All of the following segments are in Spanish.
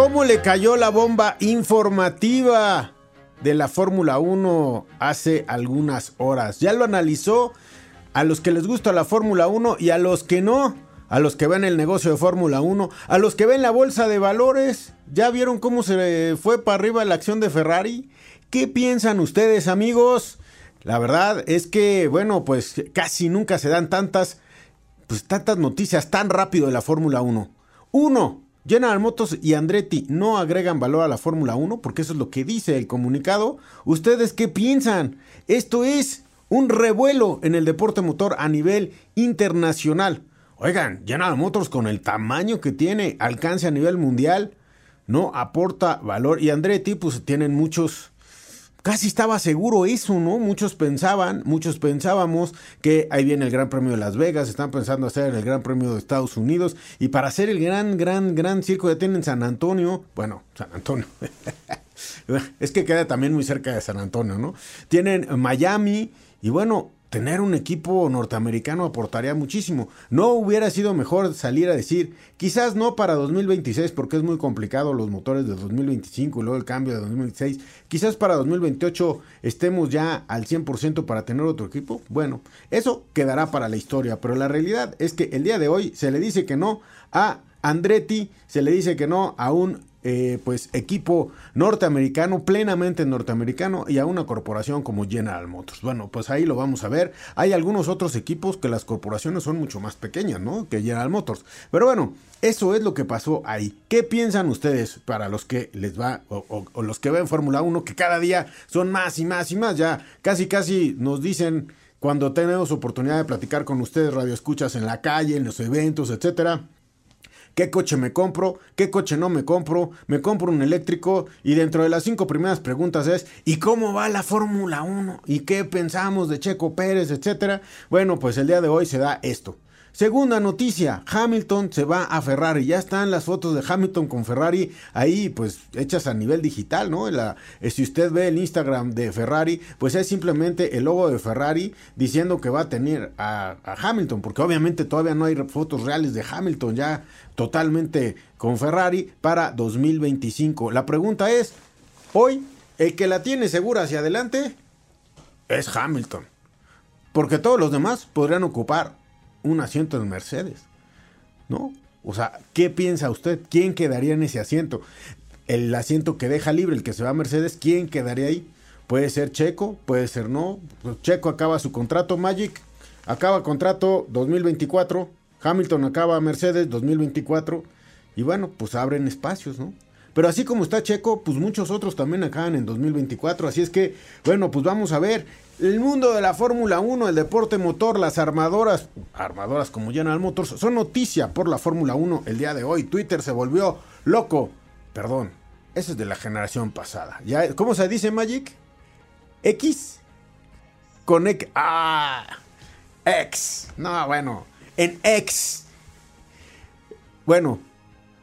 ¿Cómo le cayó la bomba informativa de la Fórmula 1 hace algunas horas? Ya lo analizó a los que les gusta la Fórmula 1 y a los que no, a los que ven el negocio de Fórmula 1, a los que ven la bolsa de valores. ¿Ya vieron cómo se fue para arriba la acción de Ferrari? ¿Qué piensan ustedes, amigos? La verdad es que, bueno, pues casi nunca se dan tantas, pues tantas noticias tan rápido de la Fórmula 1. Uno, General Motors y Andretti no agregan valor a la Fórmula 1 porque eso es lo que dice el comunicado. ¿Ustedes qué piensan? Esto es un revuelo en el deporte motor a nivel internacional. Oigan, General Motors con el tamaño que tiene, alcance a nivel mundial, no aporta valor. Y Andretti, pues tienen muchos casi estaba seguro eso, ¿no? Muchos pensaban, muchos pensábamos que ahí viene el Gran Premio de Las Vegas, están pensando hacer el Gran Premio de Estados Unidos y para hacer el gran, gran, gran circo ya tienen San Antonio, bueno, San Antonio, es que queda también muy cerca de San Antonio, ¿no? Tienen Miami y bueno, tener un equipo norteamericano aportaría muchísimo. No hubiera sido mejor salir a decir, quizás no para 2026 porque es muy complicado los motores de 2025 y luego el cambio de 2026. Quizás para 2028 estemos ya al 100% para tener otro equipo. Bueno, eso quedará para la historia, pero la realidad es que el día de hoy se le dice que no a Andretti, se le dice que no a un eh, pues equipo norteamericano, plenamente norteamericano y a una corporación como General Motors. Bueno, pues ahí lo vamos a ver. Hay algunos otros equipos que las corporaciones son mucho más pequeñas, ¿no? Que General Motors. Pero bueno, eso es lo que pasó ahí. ¿Qué piensan ustedes para los que les va o, los que ven Fórmula 1 que cada día son más y más y más? Ya casi casi nos dicen cuando tenemos oportunidad de platicar con ustedes, radio escuchas en la calle, en los eventos, etcétera qué coche me compro, qué coche no me compro, me compro un eléctrico y dentro de las cinco primeras preguntas es ¿y cómo va la Fórmula 1? ¿Y qué pensamos de Checo Pérez, etcétera? Bueno, pues el día de hoy se da esto. Segunda noticia, Hamilton se va a Ferrari. Ya están las fotos de Hamilton con Ferrari ahí, pues hechas a nivel digital, ¿no? La, eh, si usted ve el Instagram de Ferrari, pues es simplemente el logo de Ferrari diciendo que va a tener a, a Hamilton, porque obviamente todavía no hay fotos reales de Hamilton ya totalmente con Ferrari para 2025. La pregunta es, hoy, el que la tiene segura hacia adelante es Hamilton. Porque todos los demás podrían ocupar un asiento en Mercedes. ¿No? O sea, ¿qué piensa usted? ¿Quién quedaría en ese asiento? El asiento que deja libre, el que se va a Mercedes, ¿quién quedaría ahí? Puede ser Checo, puede ser no. Pues Checo acaba su contrato, Magic acaba contrato 2024, Hamilton acaba Mercedes 2024 y bueno, pues abren espacios, ¿no? Pero así como está Checo, pues muchos otros también acaban en 2024. Así es que, bueno, pues vamos a ver. El mundo de la Fórmula 1, el deporte motor, las armadoras, armadoras como General Motors, son noticia por la Fórmula 1 el día de hoy. Twitter se volvió loco. Perdón, eso es de la generación pasada. ¿Ya? ¿Cómo se dice Magic? X. Con X. Ah, X. No, bueno, en X. Bueno,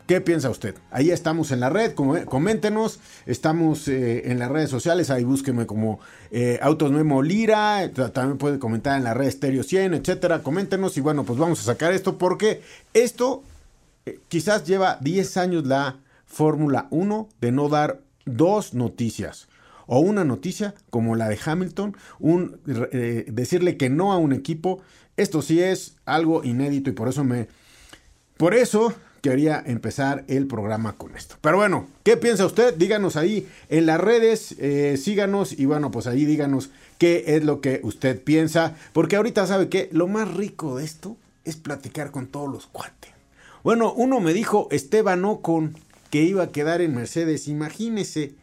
¿Qué piensa usted? Ahí estamos en la red, coméntenos, estamos eh, en las redes sociales, ahí búsqueme como eh, Autos Memo Lira, también puede comentar en la red Stereo 100, etcétera, coméntenos y bueno, pues vamos a sacar esto porque esto eh, quizás lleva 10 años la Fórmula 1 de no dar dos noticias o una noticia como la de Hamilton, un, decirle que no a un equipo, esto sí es algo inédito y por eso me... Por eso quería empezar el programa con esto. Pero bueno, ¿qué piensa usted? Díganos ahí en las redes, eh, síganos y bueno, pues ahí díganos qué es lo que usted piensa. Porque ahorita sabe que lo más rico de esto es platicar con todos los cuates. Bueno, uno me dijo Esteban Ocon que iba a quedar en Mercedes. Imagínese,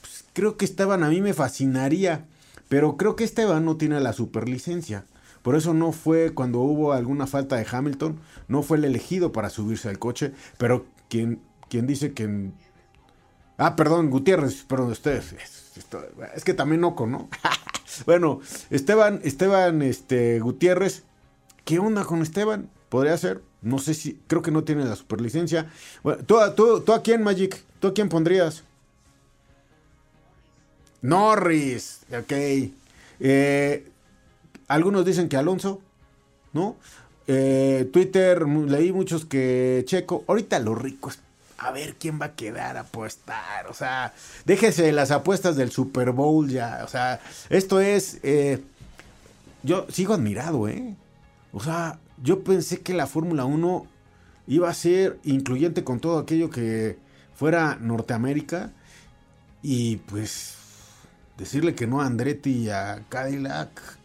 pues, creo que Esteban a mí me fascinaría. Pero creo que Esteban no tiene la superlicencia. Por eso no fue cuando hubo alguna falta de Hamilton, no fue el elegido para subirse al coche, pero quien, quien dice que... Ah, perdón, Gutiérrez, perdón, ustedes. Es, que también Oco, ¿no? bueno, Esteban, Esteban este, Gutiérrez, ¿qué onda con Esteban? Podría ser, no sé si, creo que no tiene la superlicencia. Bueno, ¿tú, tú, tú a quién, Magic? ¿Tú a quién pondrías? Norris, ok. Eh, algunos dicen que Alonso, ¿no? Eh, Twitter, leí muchos que Checo. Ahorita los ricos, a ver quién va a quedar a apostar. O sea, déjese las apuestas del Super Bowl ya. O sea, esto es. Eh, yo sigo admirado, ¿eh? O sea, yo pensé que la Fórmula 1 iba a ser incluyente con todo aquello que fuera Norteamérica. Y pues decirle que no a Andretti y a Cadillac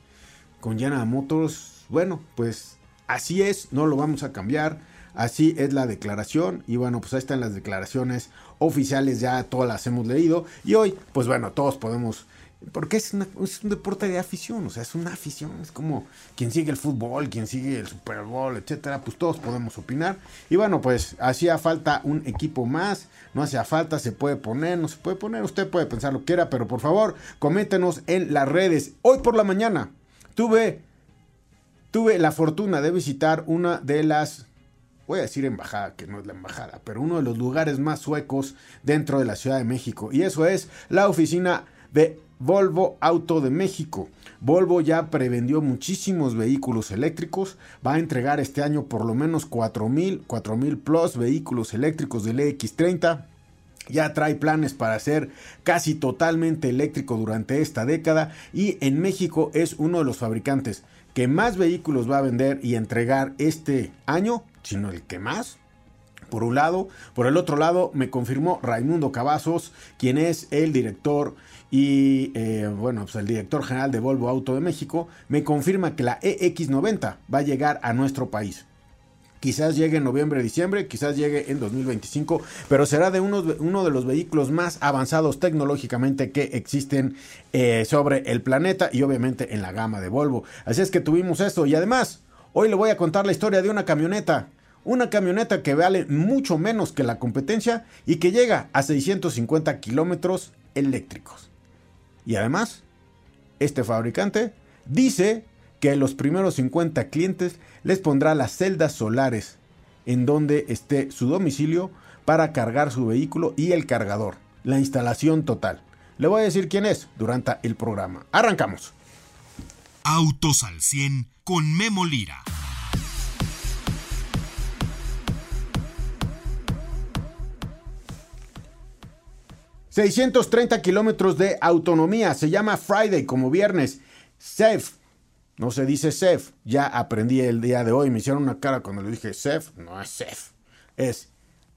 con Yana Motors, bueno, pues así es, no lo vamos a cambiar. Así es la declaración y bueno, pues ahí están las declaraciones oficiales, ya todas las hemos leído y hoy, pues bueno, todos podemos porque es, un deporte de afición, o sea, es una afición, es como quien sigue el fútbol, quien sigue el Super Bowl, etcétera, pues todos podemos opinar. Y bueno, pues hacía falta un equipo más, no hacía falta, se puede poner, no se puede poner, usted puede pensar lo que quiera, pero por favor, coméntenos en las redes. Hoy por la mañana tuve, tuve la fortuna de visitar una de las voy a decir embajada, que no es la embajada, pero uno de los lugares más suecos dentro de la Ciudad de México. Y eso es la oficina de Volvo Auto de México. Volvo ya prevendió muchísimos vehículos eléctricos, va a entregar este año por lo menos 4000, 4000 plus vehículos eléctricos del EX30. Ya trae planes para ser casi totalmente eléctrico durante esta década y en México es uno de los fabricantes que más vehículos va a vender y entregar este año, sino el que más por un lado. Por el otro lado, me confirmó Raimundo Cavazos, quien es el director y, eh, bueno, pues el director general de Volvo Auto de México, me confirma que la EX90 va a llegar a nuestro país. Quizás llegue en noviembre, diciembre, quizás llegue en 2025, pero será de uno, de los vehículos más avanzados tecnológicamente que existen eh, sobre el planeta y obviamente en la gama de Volvo. Así es que tuvimos esto y además, hoy le voy a contar la historia de una camioneta una camioneta que vale mucho menos que la competencia y que llega a 650 kilómetros eléctricos. Y además, este fabricante dice que los primeros 50 clientes les pondrá las celdas solares en donde esté su domicilio para cargar su vehículo y el cargador. La instalación total. Le voy a decir quién es durante el programa. Arrancamos. Autos al 100 con Memo Lira. 630 kilómetros de autonomía. Se llama Friday como viernes. SEF. No se dice SEF. Ya aprendí el día de hoy. Me hicieron una cara cuando le dije SEF. No es SEF. Es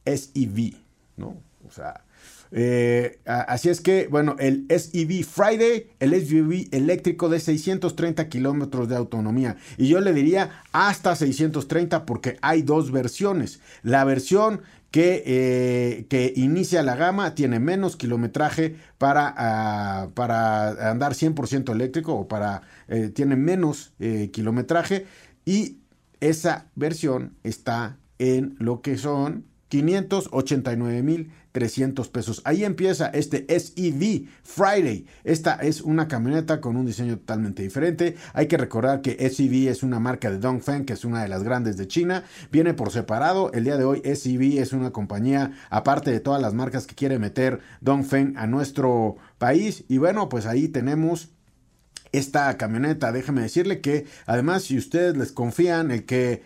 SEV. ¿No? O sea. Eh, así es que, bueno, el SEV Friday, el SUV eléctrico de 630 kilómetros de autonomía. Y yo le diría hasta 630 porque hay dos versiones. La versión que, eh, que inicia la gama, tiene menos kilometraje para, ah, para andar 100% eléctrico o para, eh, tiene menos kilometraje y esa versión está en lo que son 589 mil 300 pesos. Ahí empieza este SEV Friday. Esta es una camioneta con un diseño totalmente diferente. Hay que recordar que SEV es una marca de Dongfeng, que es una de las grandes de China. Viene por separado. El día de hoy SEV es una compañía, aparte de todas las marcas que quiere meter Dongfeng a nuestro país. Y bueno, pues ahí tenemos esta camioneta. Déjeme decirle que además si ustedes les confían el que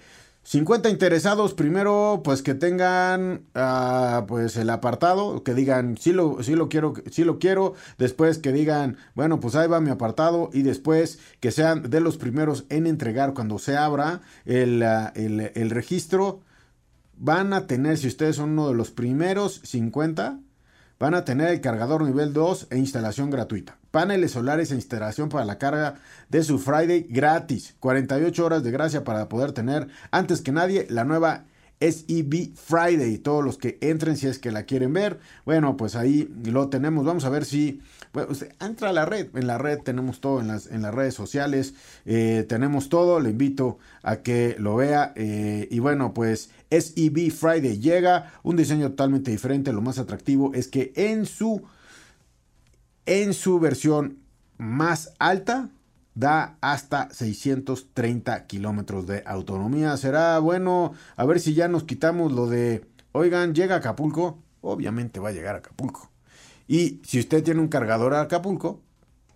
50 interesados, primero pues que tengan uh, pues el apartado, que digan sí lo, sí lo quiero, sí lo quiero, después que digan, bueno pues ahí va mi apartado y después que sean de los primeros en entregar cuando se abra el, uh, el, el registro, van a tener, si ustedes son uno de los primeros 50, van a tener el cargador nivel 2 e instalación gratuita. Paneles solares e instalación para la carga de su Friday gratis. 48 horas de gracia para poder tener antes que nadie la nueva SEB Friday. Todos los que entren si es que la quieren ver. Bueno, pues ahí lo tenemos. Vamos a ver si Pues entra a la red, en la red tenemos todo, en las, en las redes sociales eh, tenemos todo, le invito a que lo vea. Eh, y bueno, pues SEB Friday llega, un diseño totalmente diferente, lo más atractivo es que en su, en su versión más alta, da hasta 630 kilómetros de autonomía. Será bueno, a ver si ya nos quitamos lo de, oigan, llega Acapulco. Obviamente va a llegar a Acapulco. Y si usted tiene un cargador a Acapulco,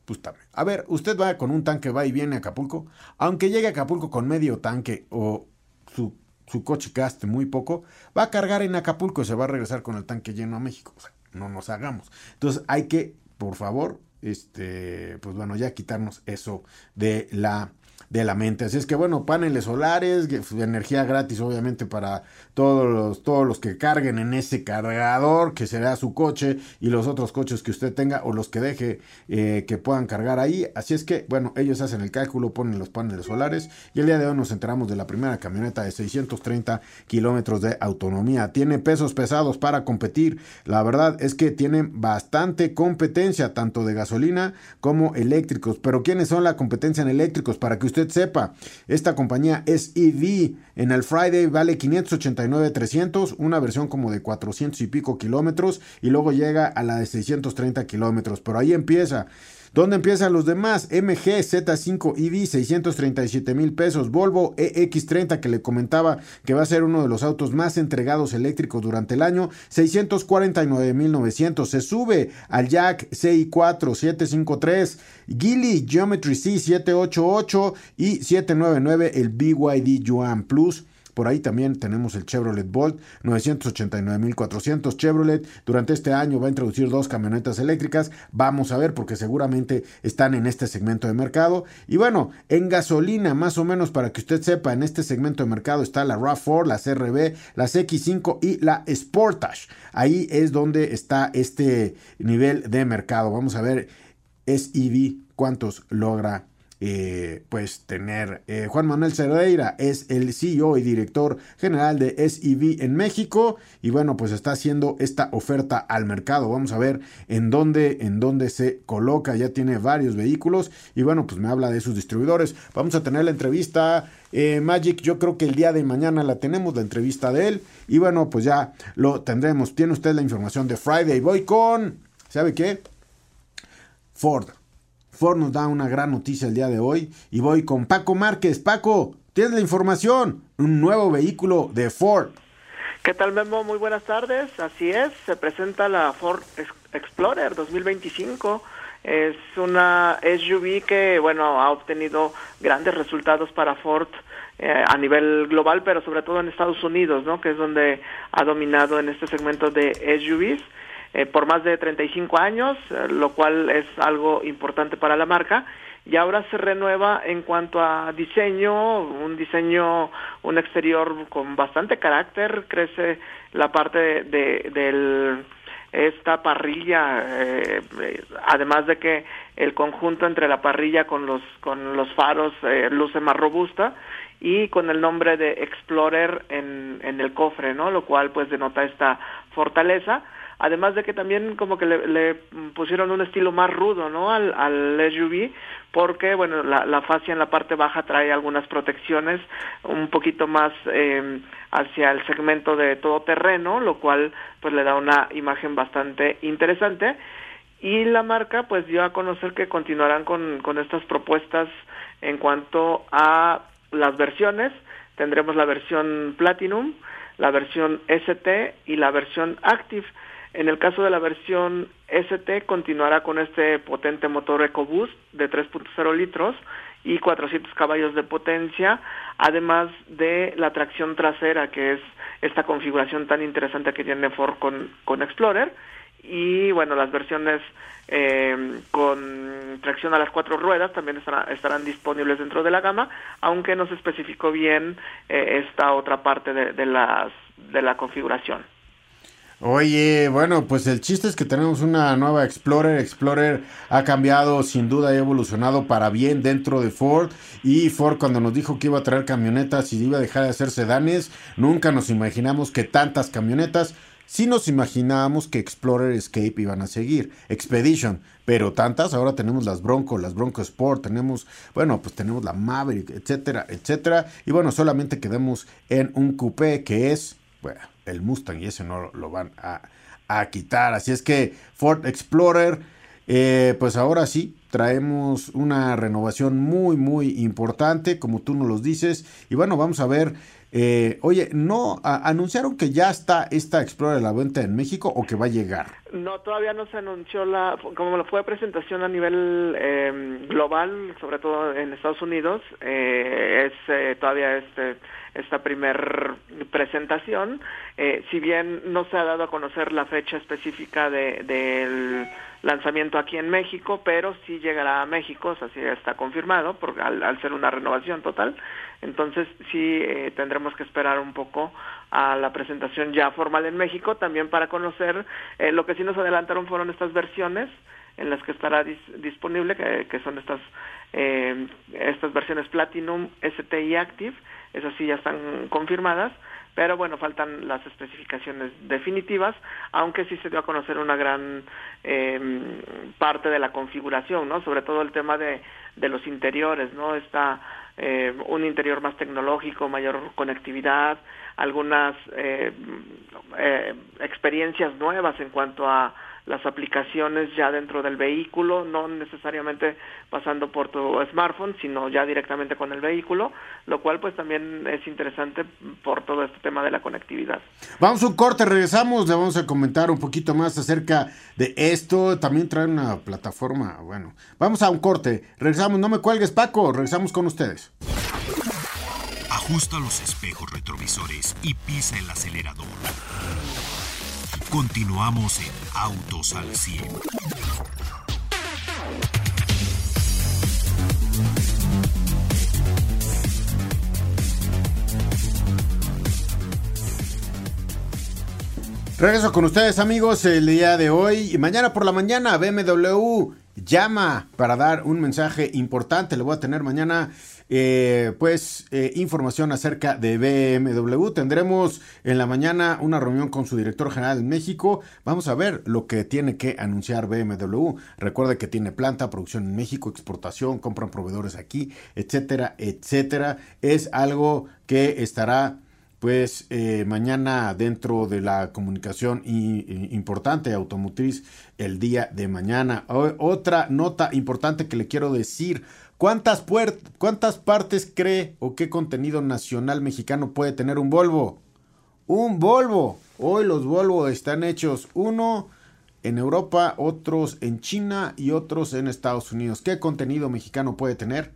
pues también. A ver, usted va con un tanque, va y viene a Acapulco. Aunque llegue a Acapulco con medio tanque o su, coche gaste muy poco, va a cargar en Acapulco y se va a regresar con el tanque lleno a México. O sea, no nos hagamos. Entonces hay que, por favor, este, pues bueno, ya quitarnos eso de la de la mente. Así es que bueno, paneles solares, energía gratis obviamente para todos los, todos los que carguen en ese cargador que será su coche y los otros coches que usted tenga o los que deje eh, que puedan cargar ahí. Así es que bueno, ellos hacen el cálculo, ponen los paneles solares y el día de hoy nos enteramos de la primera camioneta de 630 kilómetros de autonomía. Tiene pesos pesados para competir. La verdad es que tienen bastante competencia tanto de gasolina como eléctricos. Pero ¿quiénes son la competencia en eléctricos? Para que usted sepa, esta compañía es EV. En el Friday vale 589-300, una versión como de 400 y pico kilómetros, y luego llega a la de 630 kilómetros. Pero ahí empieza. ¿Dónde empiezan los demás? MG Z5 EV 637 mil pesos. Volvo EX30 que le comentaba que va a ser uno de los autos más entregados eléctricos durante el año. 649 mil 900. Se sube al Jack CI4 753. Gili Geometry C 788 y 799 el BYD Yuan Plus. Por ahí también tenemos el Chevrolet Bolt 989.400 Chevrolet. Durante este año va a introducir dos camionetas eléctricas. Vamos a ver porque seguramente están en este segmento de mercado. Y bueno, en gasolina, más o menos para que usted sepa, en este segmento de mercado está la RAV4, la CRB, la X5 y la Sportage. Ahí es donde está este nivel de mercado. Vamos a ver SEV cuántos logra eh, pues tener eh, Juan Manuel Cerdeira es el CEO y director general de SEV en México y bueno pues está haciendo esta oferta al mercado. Vamos a ver en dónde en dónde se coloca. Ya tiene varios vehículos y bueno pues me habla de sus distribuidores. Vamos a tener la entrevista eh, Magic. Yo creo que el día de mañana la tenemos la entrevista de él. Y bueno pues ya lo tendremos. Tiene usted la información de Friday. Voy con ¿sabe qué? Ford Ford nos da una gran noticia el día de hoy y voy con Paco Márquez. Paco, tienes la información, un nuevo vehículo de Ford. ¿Qué tal Memo? Muy buenas tardes. Así es, se presenta la Ford Explorer 2025. Es una SUV que, bueno, ha obtenido grandes resultados para Ford eh, a nivel global, pero sobre todo en Estados Unidos, ¿no? Que es donde ha dominado en este segmento de SUVs. Eh, por más de 35 años, eh, lo cual es algo importante para la marca. Y ahora se renueva en cuanto a diseño, un diseño, un exterior con bastante carácter, crece la parte de, del esta parrilla, eh, además de que el conjunto entre la parrilla con los con los faros luce más robusta y con el nombre de Explorer en, en el cofre, ¿no? Lo cual pues denota esta fortaleza además de que también como que le, pusieron un estilo más rudo, ¿no? Al, al SUV, porque, bueno, la, la fascia en la parte baja trae algunas protecciones un poquito más eh, hacia el segmento de todoterreno, lo cual pues le da una imagen bastante interesante. Y la marca pues dio a conocer que continuarán con, con estas propuestas en cuanto a las versiones. Tendremos la versión Platinum, la versión ST y la versión Active. En el caso de la versión ST continuará con este potente motor EcoBoost de 3.0 litros y 400 caballos de potencia, además de la tracción trasera, que es esta configuración tan interesante que tiene Ford con, con Explorer. Y bueno, las versiones eh, con tracción a las cuatro ruedas también estarán, disponibles dentro de la gama, aunque no se especificó bien eh, esta otra parte de, de, de la configuración. Oye, bueno, pues el chiste es que tenemos una nueva Explorer. Explorer ha cambiado, sin duda, ha evolucionado para bien dentro de Ford. Y Ford cuando nos dijo que iba a traer camionetas y iba a dejar de hacer sedanes, nunca nos imaginamos que tantas camionetas Sí nos imaginábamos que Explorer, Escape iban a seguir, Expedition, pero tantas, ahora tenemos las Bronco, las Bronco Sport, tenemos, bueno, pues tenemos la Maverick, etcétera, etcétera, y bueno, solamente quedamos en un coupé que es, el Mustang y ese no lo van a, quitar, así es que Ford Explorer, eh, pues ahora sí, traemos una renovación muy, muy importante, como tú nos lo dices, y bueno, vamos a ver eh, oye, ¿no anunciaron que ya está esta Explorer a la venta en México o que va a llegar? No, todavía no se anunció la, como fue presentación a nivel em, global, sobre todo en Estados Unidos, eh, es eh, todavía este esta primer presentación, eh, si bien no se ha dado a conocer la fecha específica del lanzamiento aquí en México, pero sí llegará a México, o sea, sí está confirmado, por, al, ser una renovación total. Entonces sí eh, tendremos que esperar un poco a la presentación ya formal en México, también para conocer, eh, lo que sí nos adelantaron fueron estas versiones en las que estará disponible, que, que, son estas, eh, estas versiones Platinum, ST y Active, esas sí ya están confirmadas, pero bueno, faltan las especificaciones definitivas, aunque sí se dio a conocer una gran eh, parte de la configuración, ¿no? Sobre todo el tema de, de los interiores, ¿no? Está eh, un interior más tecnológico, mayor conectividad, algunas eh, eh, experiencias nuevas en cuanto a las aplicaciones ya dentro del vehículo, no necesariamente pasando por tu smartphone, sino ya directamente con el vehículo, lo cual pues también es interesante por todo este tema de la conectividad. Vamos a un corte, regresamos, le vamos a comentar un poquito más acerca de esto, también trae una plataforma, bueno, vamos a un corte, regresamos, no me cuelgues Paco, regresamos con ustedes. Ajusta los espejos retrovisores y pisa el acelerador Continuamos en Autos al 100. Regreso con ustedes amigos el día de hoy y mañana por la mañana BMW llama para dar un mensaje importante. Le voy a tener mañana eh, pues eh, información acerca de BMW. Tendremos en la mañana una reunión con su director general en México. Vamos a ver lo que tiene que anunciar BMW. Recuerde que tiene planta, producción en México, exportación, compran proveedores aquí, etcétera, etcétera. Es algo que estará pues eh, mañana dentro de la comunicación importante automotriz el día de mañana. otra nota importante que le quiero decir. ¿Cuántas, ¿Cuántas partes cree o qué contenido nacional mexicano puede tener un Volvo? Un Volvo. Hoy los Volvo están hechos uno en Europa, otros en China y otros en Estados Unidos. ¿Qué contenido mexicano puede tener?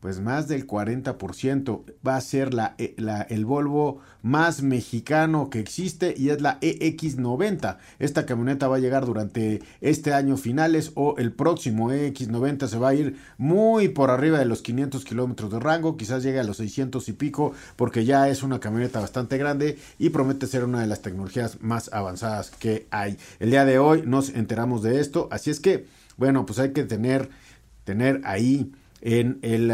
Pues más del 40% va a ser eh, la, el Volvo más mexicano que existe y es la EX90. Esta camioneta va a llegar durante este año finales o el próximo EX90 se va a ir muy por arriba de los 500 kilómetros de rango, quizás llegue a los 600 y pico porque ya es una camioneta bastante grande y promete ser una de las tecnologías más avanzadas que hay. El día de hoy nos enteramos de esto, así es que, bueno, pues hay que tener, tener ahí en el,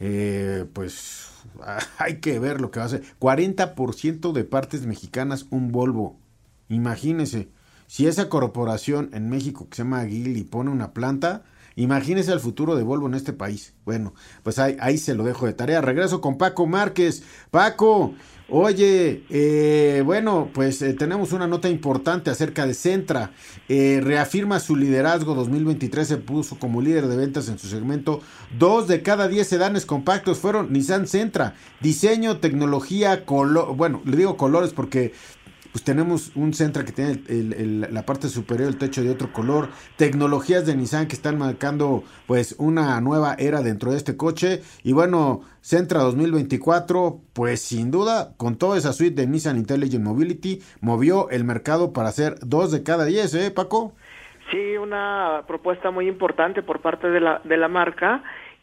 eh, pues hay que ver lo que va a hacer. 40% de partes mexicanas, un Volvo. Imagínese, si esa corporación en México que se llama y pone una planta, imagínese el futuro de Volvo en este país. Bueno, pues ahí, se lo dejo de tarea. Regreso con Paco Márquez. Paco, Oye, eh, bueno, pues eh, tenemos una nota importante acerca de Centra. Eh, reafirma su liderazgo 2023, se puso como líder de ventas en su segmento. Dos de cada diez sedanes compactos fueron Nissan Centra. Diseño, tecnología, color. Bueno, le digo colores porque pues tenemos un Centra que tiene la parte superior del techo de otro color, tecnologías de Nissan que están marcando pues una nueva era dentro de este coche y bueno, Centra 2024 pues sin duda con toda esa suite de Nissan Intelligent Mobility movió el mercado para hacer dos de cada diez, ¿eh Paco? Sí, una propuesta muy importante por parte de la, de la marca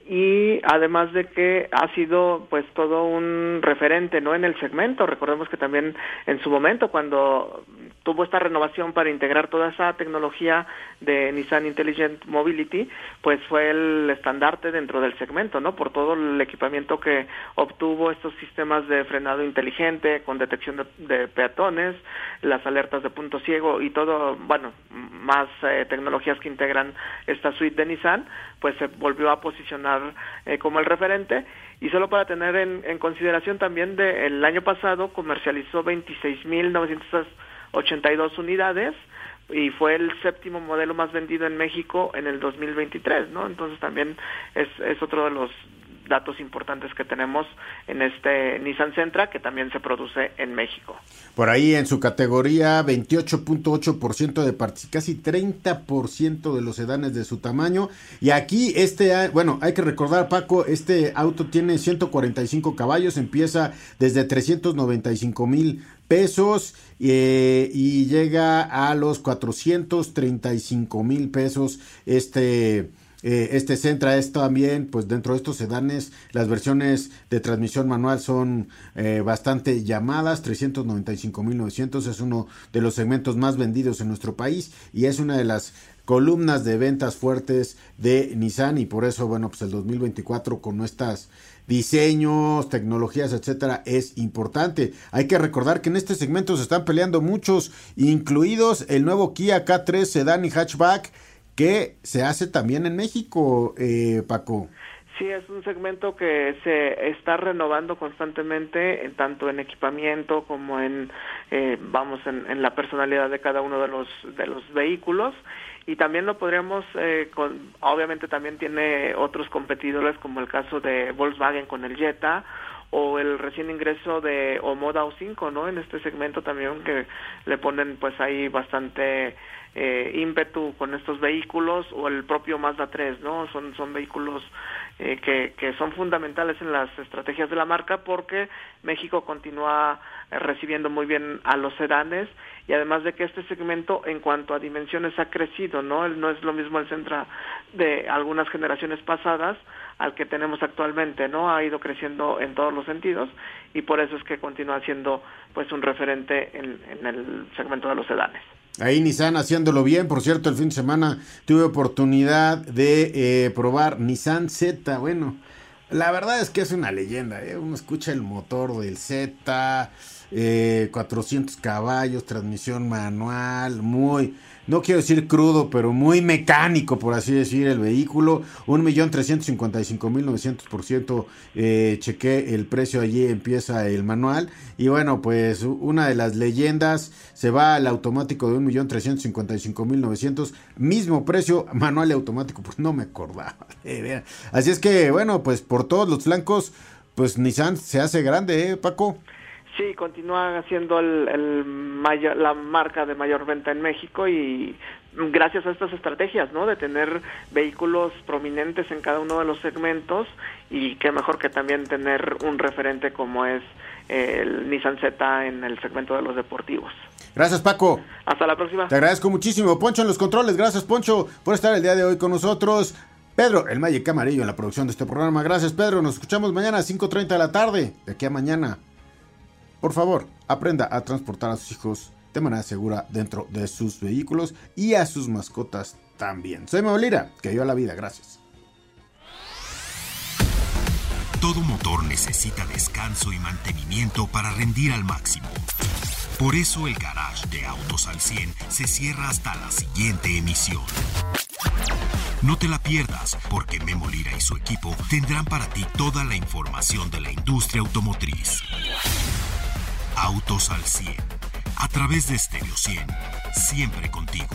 y además de que ha sido pues todo un referente no en el segmento. Recordemos que también en su momento cuando tuvo esta renovación para integrar toda esa tecnología de Nissan Intelligent Mobility, pues fue el estandarte dentro del segmento, ¿no? Por todo el equipamiento que obtuvo estos sistemas de frenado inteligente con detección de, peatones, las alertas de punto ciego y todo, bueno, más eh, tecnologías que integran esta suite de Nissan, pues se volvió a posicionar eh, como el referente y solo para tener en, en consideración también de el año pasado comercializó 26.982 unidades y fue el séptimo modelo más vendido en México en el 2023, ¿no? Entonces también es, es otro de los datos importantes que tenemos en este Nissan Sentra que también se produce en México. Por ahí en su categoría 28.8% de casi 30% de los sedanes de su tamaño y aquí este bueno, hay que recordar Paco, este auto tiene 145 caballos, empieza desde 395 mil pesos eh, y llega a los 435 mil pesos este eh, este Centra es también, pues dentro de estos sedanes, las versiones de transmisión manual son eh, bastante llamadas, 395.900 es uno de los segmentos más vendidos en nuestro país y es una de las columnas de ventas fuertes de Nissan y por eso, bueno, pues el 2024 con nuestras diseños, tecnologías, etcétera, es importante. Hay que recordar que en este segmento se están peleando muchos, incluidos el nuevo Kia K3 sedán y hatchback que se hace también en México, eh, Paco. Sí, es un segmento que se está renovando constantemente, en, tanto en equipamiento como en, eh, vamos, en, la personalidad de cada uno de los de los vehículos. Y también lo podríamos, eh, obviamente también tiene otros competidores como el caso de Volkswagen con el Jetta o el recién ingreso de Omoda O5, ¿no? En este segmento también que le ponen pues ahí bastante eh, ímpetu con estos vehículos o el propio Mazda 3, ¿no? Son, son vehículos eh, que, son fundamentales en las estrategias de la marca porque México continúa eh, recibiendo muy bien a los sedanes y además de que este segmento en cuanto a dimensiones ha crecido, ¿no? No es lo mismo el Centra de algunas generaciones pasadas al que tenemos actualmente, ¿no? Ha ido creciendo en todos los sentidos y por eso es que continúa siendo pues un referente en, en el segmento de los sedanes. Ahí Nissan haciéndolo bien. Por cierto, el fin de semana tuve oportunidad de eh, probar Nissan Z. Bueno, la verdad es que es una leyenda. ¿eh? Uno escucha el motor del Z, eh, 400 caballos, transmisión manual, muy no quiero decir crudo, pero muy mecánico, por así decir, el vehículo. 1.355.900%. Eh, chequé el precio, allí empieza el manual. Y bueno, pues una de las leyendas se va al automático de 1.355.900. Mismo precio, manual y automático, pues no me acordaba. Así es que, bueno, pues por todos los flancos, pues Nissan se hace grande, ¿eh, Paco? Sí, continúa siendo el, mayor, la marca de mayor venta en México y gracias a estas estrategias, ¿no? De tener vehículos prominentes en cada uno de los segmentos y qué mejor que también tener un referente como es el Nissan Z en el segmento de los deportivos. Gracias, Paco. Hasta la próxima. Te agradezco muchísimo. Poncho en los controles. Gracias, Poncho, por estar el día de hoy con nosotros. Pedro, el Magic Camarillo en la producción de este programa. Gracias, Pedro. Nos escuchamos mañana a 5.30 de la tarde. De aquí a mañana. Por favor, aprenda a transportar a sus hijos de manera segura dentro de sus vehículos y a sus mascotas también. Soy Maulira, que dio la vida, gracias. Todo motor necesita descanso y mantenimiento para rendir al máximo. Por eso el garage de Autos al 100 se cierra hasta la siguiente emisión. No te la pierdas, porque Memo Lira y su equipo tendrán para ti toda la información de la industria automotriz. Autos al 100. A través de Stereo 100. Siempre contigo.